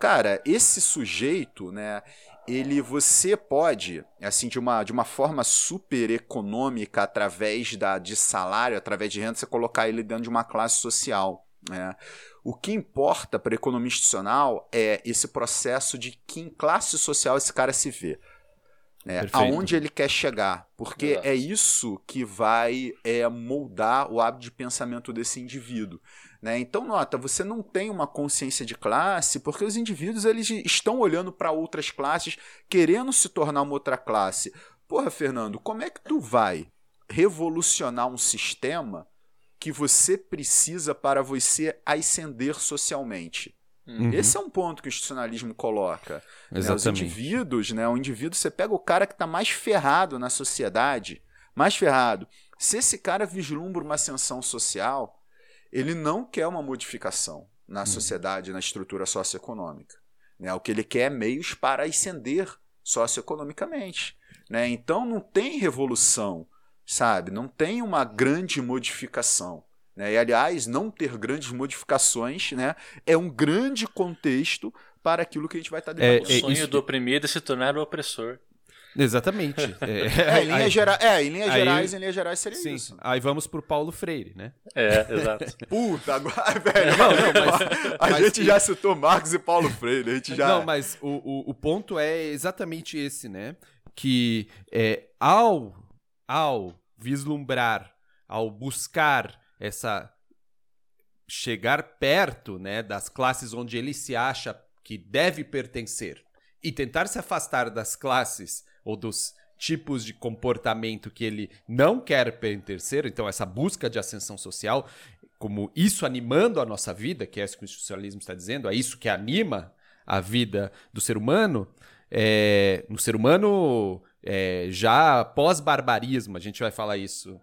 Cara, esse sujeito, né, ele você pode, assim, de uma, de uma forma super econômica, através da, de salário, através de renda, você colocar ele dentro de uma classe social. Né? O que importa para a economia institucional é esse processo de que em classe social esse cara se vê. Né? Aonde ele quer chegar. Porque Exato. é isso que vai é, moldar o hábito de pensamento desse indivíduo. Né? Então, nota, você não tem uma consciência de classe porque os indivíduos eles estão olhando para outras classes, querendo se tornar uma outra classe. Porra, Fernando, como é que tu vai revolucionar um sistema que você precisa para você ascender socialmente? Uhum. Esse é um ponto que o institucionalismo coloca. Né? Os indivíduos, né? O indivíduo, você pega o cara que está mais ferrado na sociedade, mais ferrado. Se esse cara vislumbra uma ascensão social, ele não quer uma modificação na uhum. sociedade, na estrutura socioeconômica. Né? O que ele quer é meios para ascender socioeconomicamente. Né? Então não tem revolução, sabe? Não tem uma grande modificação. Né? E, aliás, não ter grandes modificações né, é um grande contexto para aquilo que a gente vai estar debatendo. É, é, o sonho isso... do oprimido é se tornar o opressor. Exatamente. É, é, em, linha gera... é, em linhas aí, gerais, em linhas gerais seria sim, isso. Aí vamos pro Paulo Freire, né? É, exato. Puta, agora, velho. Não, não, mas, a mas gente já citou Marx e Paulo Freire, a gente já... Não, mas o, o, o ponto é exatamente esse, né? Que é, ao, ao vislumbrar, ao buscar essa chegar perto né, das classes onde ele se acha que deve pertencer e tentar se afastar das classes ou dos tipos de comportamento que ele não quer pertencer, então essa busca de ascensão social, como isso animando a nossa vida, que é isso que o socialismo está dizendo, é isso que anima a vida do ser humano, é, no ser humano é, já pós-barbarismo, a gente vai falar isso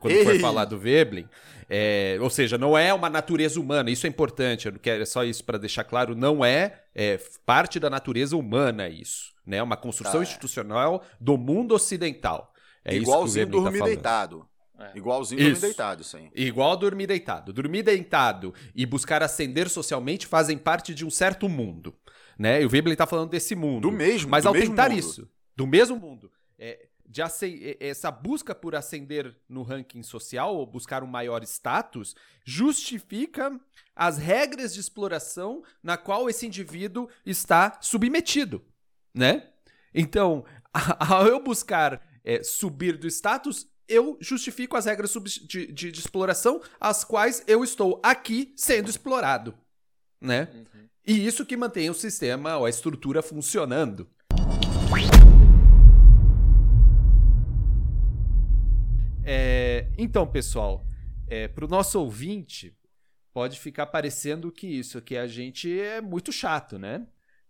quando Ei. for falar do Veblen. É, ou seja, não é uma natureza humana, isso é importante, eu quero é só isso para deixar claro, não é, é, parte da natureza humana isso, né? É uma construção tá. institucional do mundo ocidental. É Igualzinho isso que o dormir tá deitado. É. Igualzinho isso. dormir deitado, isso aí. Igual dormir deitado. Dormir deitado e buscar ascender socialmente fazem parte de um certo mundo. Né? E o Veblen está falando desse mundo. Do mesmo, Mas do ao mesmo tentar mundo. isso, do mesmo mundo, é, de essa busca por ascender no ranking social ou buscar um maior status justifica as regras de exploração na qual esse indivíduo está submetido, né? Então, ao eu buscar é, subir do status, eu justifico as regras de, de, de, exploração as quais eu estou aqui sendo explorado, né? Uhum. E isso que mantém o sistema ou a estrutura funcionando. É, então, pessoal, é, para o nosso ouvinte, pode ficar parecendo que isso, que a gente é muito chato, né?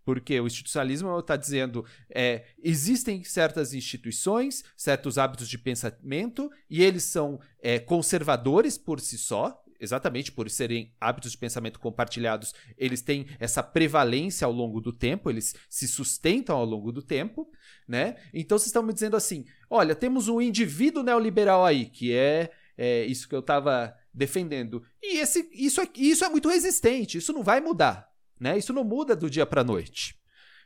Porque o institucionalismo está dizendo é, existem certas instituições, certos hábitos de pensamento, e eles são é, conservadores por si só, exatamente por serem hábitos de pensamento compartilhados, eles têm essa prevalência ao longo do tempo, eles se sustentam ao longo do tempo, né? Então vocês estão me dizendo assim: olha, temos um indivíduo neoliberal aí, que é, é isso que eu estava defendendo. E esse, isso, é, isso é muito resistente, isso não vai mudar, né? Isso não muda do dia para a noite,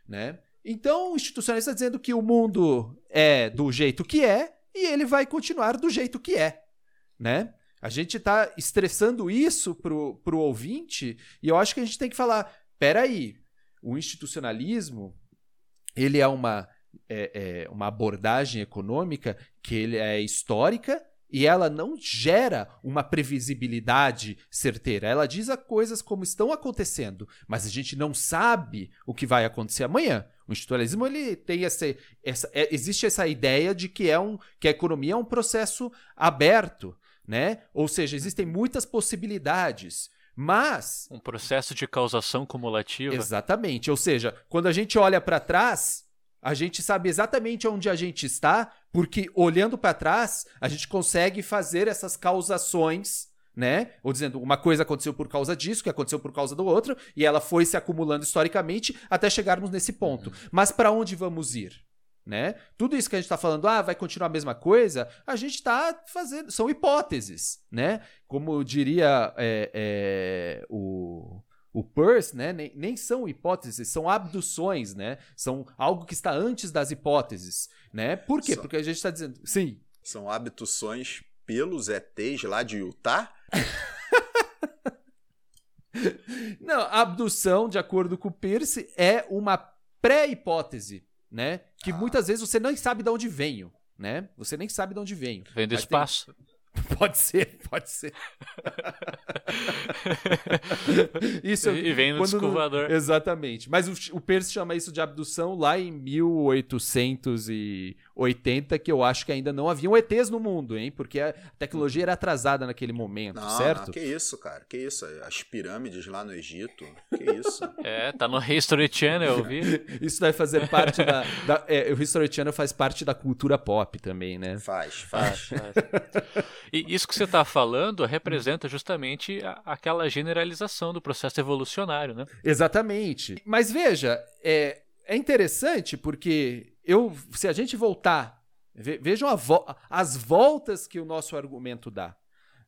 né? Então o institucionalista está dizendo que o mundo é do jeito que é e ele vai continuar do jeito que é, né? A gente está estressando isso pro, pro ouvinte e eu acho que a gente tem que falar, peraí, o institucionalismo ele é uma, é, é uma abordagem econômica que ele é histórica e ela não gera uma previsibilidade certeira. Ela diz as coisas como estão acontecendo, mas a gente não sabe o que vai acontecer amanhã. O institucionalismo ele tem essa, essa é, existe essa ideia de que é um que a economia é um processo aberto, né? Ou seja, existem muitas possibilidades. Mas. Um processo de causação cumulativa. Exatamente. Ou seja, quando a gente olha para trás, a gente sabe exatamente onde a gente está, porque olhando para trás, a gente consegue fazer essas causações né? Ou dizendo, uma coisa aconteceu por causa disso, que aconteceu por causa do outro, e ela foi se acumulando historicamente até chegarmos nesse ponto. Uhum. Mas para onde vamos ir? Né? Tudo isso que a gente está falando, ah, vai continuar a mesma coisa, a gente está fazendo. São hipóteses, né? Como diria é, é, o, o Peirce, né? Nem, nem, são hipóteses, são abduções, né? São algo que está antes das hipóteses, né? Por quê? Porque a gente está dizendo. Sim. São abduções pelos ETs lá de Utah? Não, abdução, de acordo com o Peirce, é uma pré-hipótese né? Que ah. muitas vezes você nem sabe de onde venho, né? Você nem sabe de onde venho. Vem do espaço. Tem... Pode ser, pode ser. isso e vem no descovador. Exatamente. Mas o, o Percy chama isso de abdução lá em 1880, que eu acho que ainda não haviam ETs no mundo, hein? Porque a tecnologia era atrasada naquele momento, não, certo? Não, que isso, cara. Que isso. As pirâmides lá no Egito. Que isso. é, tá no History Channel, eu vi. isso deve fazer parte da. da é, o History Channel faz parte da cultura pop também, né? Faz, faz. faz. E isso que você está falando representa justamente a, aquela generalização do processo evolucionário, né? Exatamente. Mas veja, é, é interessante porque eu, se a gente voltar, ve, vejam vo as voltas que o nosso argumento dá,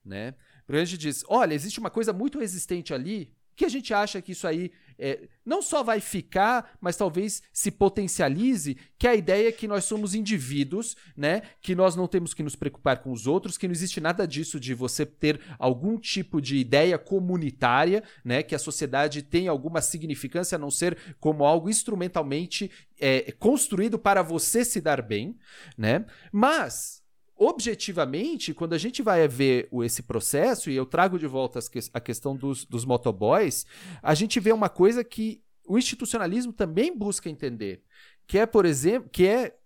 né? Porque a gente diz, olha, existe uma coisa muito resistente ali que a gente acha que isso aí é, não só vai ficar, mas talvez se potencialize, que é a ideia é que nós somos indivíduos, né? Que nós não temos que nos preocupar com os outros, que não existe nada disso de você ter algum tipo de ideia comunitária, né? Que a sociedade tem alguma significância a não ser como algo instrumentalmente é, construído para você se dar bem, né? Mas objetivamente, quando a gente vai ver esse processo, e eu trago de volta a questão dos, dos motoboys, a gente vê uma coisa que o institucionalismo também busca entender, que é, por exemplo, que é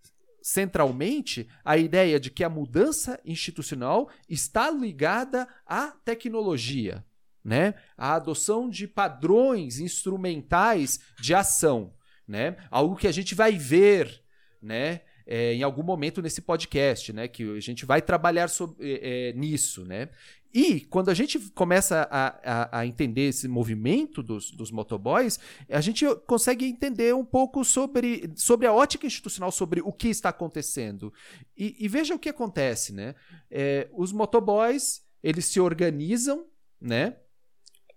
centralmente a ideia de que a mudança institucional está ligada à tecnologia, né? A adoção de padrões instrumentais de ação, né? Algo que a gente vai ver, né? É, em algum momento nesse podcast, né? Que a gente vai trabalhar sobre, é, nisso, né? E quando a gente começa a, a, a, entender esse movimento dos, dos motoboys, a gente consegue entender um pouco sobre, sobre a ótica institucional, sobre o que está acontecendo. E, e veja o que acontece, né? É, os motoboys, eles se organizam, né?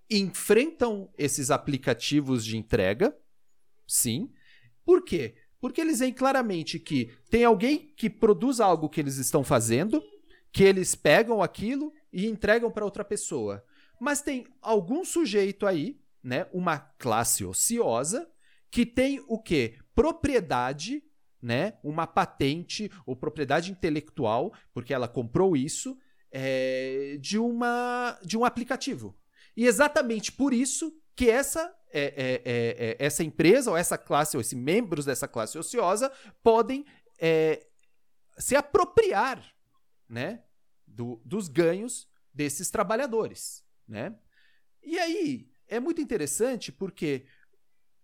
Enfrentam esses aplicativos de entrega, sim. Por quê? Porque eles veem claramente que tem alguém que produz algo que eles estão fazendo, que eles pegam aquilo e entregam para outra pessoa. Mas tem algum sujeito aí, né, uma classe ociosa, que tem o quê? Propriedade, né, uma patente ou propriedade intelectual, porque ela comprou isso, é, de, uma, de um aplicativo. E exatamente por isso que essa é, é, é, é, essa empresa ou essa classe, ou esses membros dessa classe ociosa, podem é, se apropriar né, do, dos ganhos desses trabalhadores. Né? E aí é muito interessante porque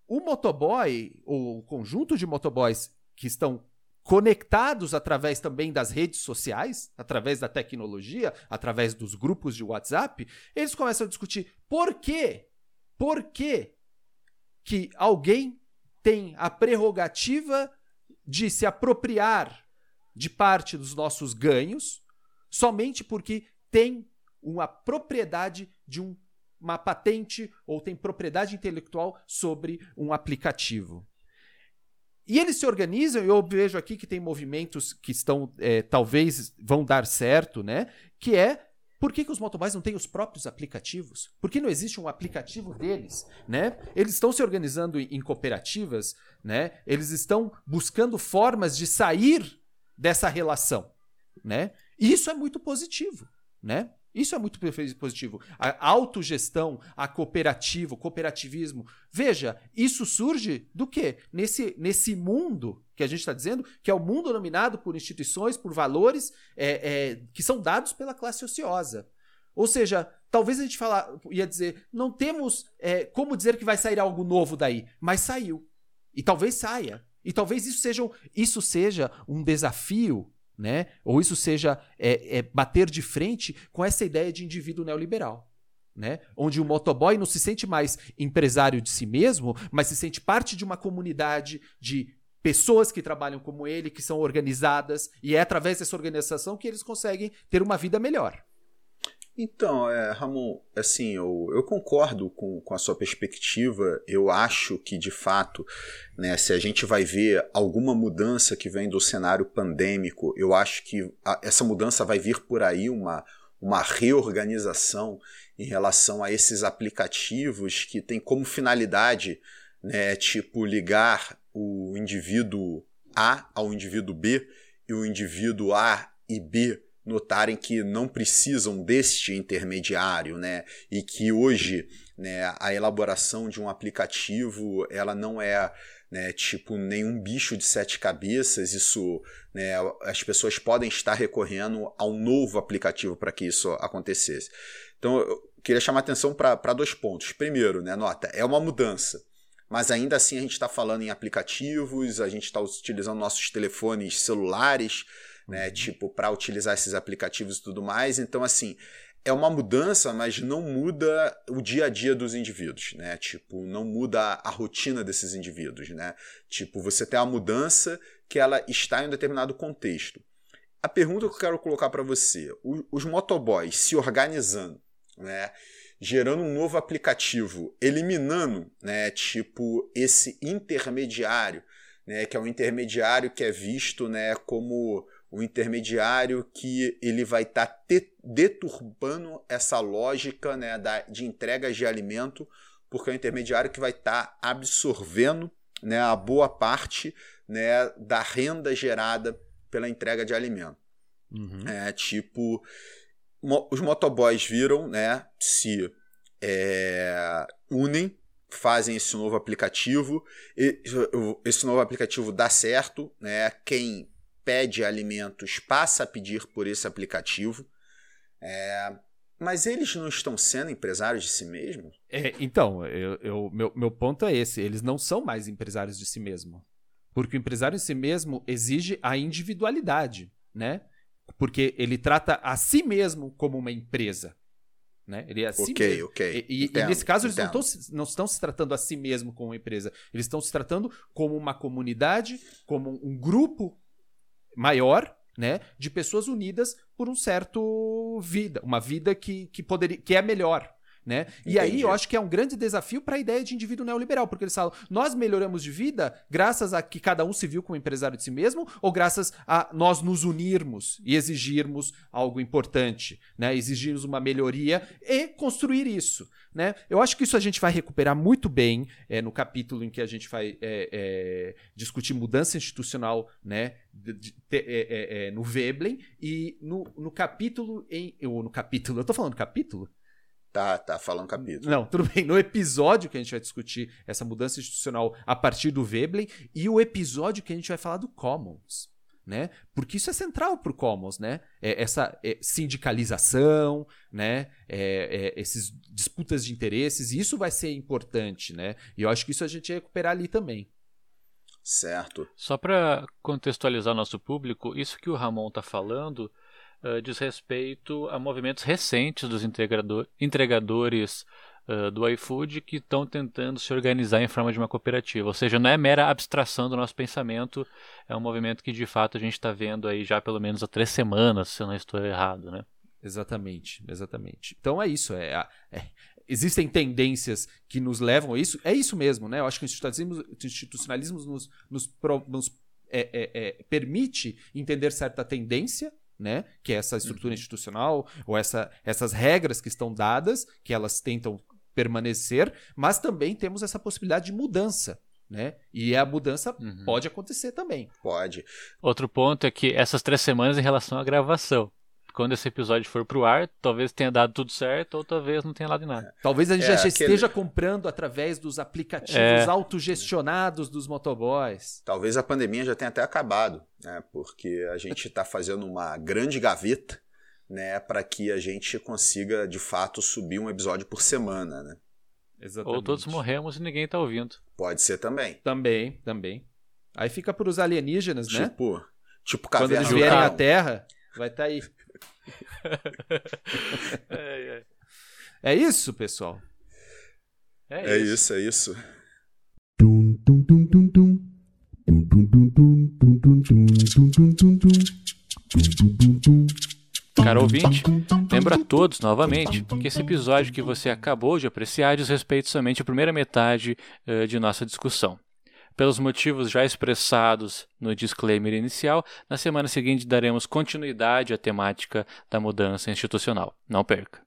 o motoboy, ou o conjunto de motoboys que estão conectados através também das redes sociais, através da tecnologia, através dos grupos de WhatsApp, eles começam a discutir por quê? Por quê que alguém tem a prerrogativa de se apropriar de parte dos nossos ganhos somente porque tem uma propriedade de um, uma patente ou tem propriedade intelectual sobre um aplicativo. E eles se organizam, e eu vejo aqui que tem movimentos que estão, é, talvez vão dar certo, né? Que é por que, que os motoboys não têm os próprios aplicativos? Por que não existe um aplicativo deles? Né? Eles estão se organizando em cooperativas, né? eles estão buscando formas de sair dessa relação. Né? E isso é muito positivo. Né? Isso é muito positivo. A autogestão, a cooperativo, cooperativismo. Veja, isso surge do quê? Nesse, nesse mundo que a gente está dizendo, que é o mundo dominado por instituições, por valores é, é, que são dados pela classe ociosa. Ou seja, talvez a gente falar, ia dizer, não temos é, como dizer que vai sair algo novo daí, mas saiu. E talvez saia. E talvez isso seja, isso seja um desafio né? Ou isso seja é, é bater de frente com essa ideia de indivíduo neoliberal. Né? Onde o motoboy não se sente mais empresário de si mesmo, mas se sente parte de uma comunidade de pessoas que trabalham como ele, que são organizadas, e é através dessa organização que eles conseguem ter uma vida melhor. Então, é, Ramon, assim, eu, eu concordo com, com a sua perspectiva. Eu acho que, de fato, né, se a gente vai ver alguma mudança que vem do cenário pandêmico, eu acho que a, essa mudança vai vir por aí, uma, uma reorganização em relação a esses aplicativos que tem como finalidade, né, tipo, ligar o indivíduo A ao indivíduo B e o indivíduo A e B notarem que não precisam deste intermediário, né? E que hoje, né, a elaboração de um aplicativo, ela não é né, tipo nenhum bicho de sete cabeças, isso, né, as pessoas podem estar recorrendo a um novo aplicativo para que isso acontecesse. Então, eu queria chamar atenção para dois pontos. Primeiro, né, nota, é uma mudança mas ainda assim a gente está falando em aplicativos, a gente está utilizando nossos telefones celulares, né? Uhum. Tipo, para utilizar esses aplicativos e tudo mais. Então, assim, é uma mudança, mas não muda o dia a dia dos indivíduos, né? Tipo, não muda a rotina desses indivíduos, né? Tipo, você tem uma mudança que ela está em um determinado contexto. A pergunta que eu quero colocar para você, os motoboys se organizando, né? Gerando um novo aplicativo, eliminando, né, tipo esse intermediário, né, que é um intermediário que é visto, né, como o intermediário que ele vai estar tá deturbando essa lógica né, da, de entregas de alimento, porque é o intermediário que vai estar tá absorvendo né, a boa parte né, da renda gerada pela entrega de alimento. Uhum. É, tipo, mo os motoboys viram, né, se é, unem, fazem esse novo aplicativo, e, esse novo aplicativo dá certo, né, quem pede alimentos passa a pedir por esse aplicativo. É, mas eles não estão sendo empresários de si mesmos? É, então, eu, eu, meu, meu ponto é esse: eles não são mais empresários de si mesmo. Porque o empresário em si mesmo exige a individualidade, né? Porque ele trata a si mesmo como uma empresa. Né? Ele é assim ok, mesmo. ok. E, entendo, e, nesse caso, eles não, tão, não estão se tratando a si mesmo como uma empresa. Eles estão se tratando como uma comunidade, como um grupo maior, né, de pessoas unidas por um certo vida, uma vida que, que poderia que é melhor, né? E aí eu acho que é um grande desafio para a ideia de indivíduo neoliberal, porque eles falam: nós melhoramos de vida graças a que cada um se viu como empresário de si mesmo, ou graças a nós nos unirmos e exigirmos algo importante, né? Exigirmos uma melhoria e construir isso. Né? Eu acho que isso a gente vai recuperar muito bem é, no capítulo em que a gente vai é, é, discutir mudança institucional né, de, de, de, no Veblen e no, no capítulo em. Ou no capítulo. Eu tô falando capítulo? Tá, tá falando capítulo. Não, tudo bem. No episódio que a gente vai discutir essa mudança institucional a partir do Veblen e o episódio que a gente vai falar do Commons. Né? Porque isso é central para o Commons, né? É essa é, sindicalização, né? É, é, esses disputas de interesses, e isso vai ser importante, né? E eu acho que isso a gente vai recuperar ali também. Certo. Só para contextualizar nosso público, isso que o Ramon está falando uh, diz respeito a movimentos recentes dos entregadores uh, do iFood que estão tentando se organizar em forma de uma cooperativa. Ou seja, não é mera abstração do nosso pensamento, é um movimento que de fato a gente está vendo aí já pelo menos há três semanas, se eu não estou errado, né? Exatamente, exatamente. Então é isso, é, é, existem tendências que nos levam a isso. É isso mesmo, né? Eu acho que o institucionalismo, o institucionalismo nos, nos, nos é, é, é, permite entender certa tendência, né? Que é essa estrutura uhum. institucional ou essa, essas regras que estão dadas, que elas tentam permanecer, mas também temos essa possibilidade de mudança. Né? E a mudança uhum. pode acontecer também. Pode. Outro ponto é que essas três semanas em relação à gravação quando esse episódio for pro ar, talvez tenha dado tudo certo ou talvez não tenha dado nada. Talvez a gente é, já aquele... esteja comprando através dos aplicativos é. autogestionados dos motoboys. Talvez a pandemia já tenha até acabado, né? Porque a gente está fazendo uma grande gaveta, né, para que a gente consiga de fato subir um episódio por semana, né? Exatamente. Ou todos morremos e ninguém está ouvindo. Pode ser também. Também, também. Aí fica para os alienígenas, né? Tipo, tipo Quando eles vierem à Terra, vai estar tá aí. É, é. é, isso, pessoal. É, é isso. isso, é isso. Caro ouvinte, lembro a todos novamente que esse episódio que você acabou de apreciar diz respeito somente à primeira metade uh, de nossa discussão. Pelos motivos já expressados no disclaimer inicial, na semana seguinte daremos continuidade à temática da mudança institucional. Não perca!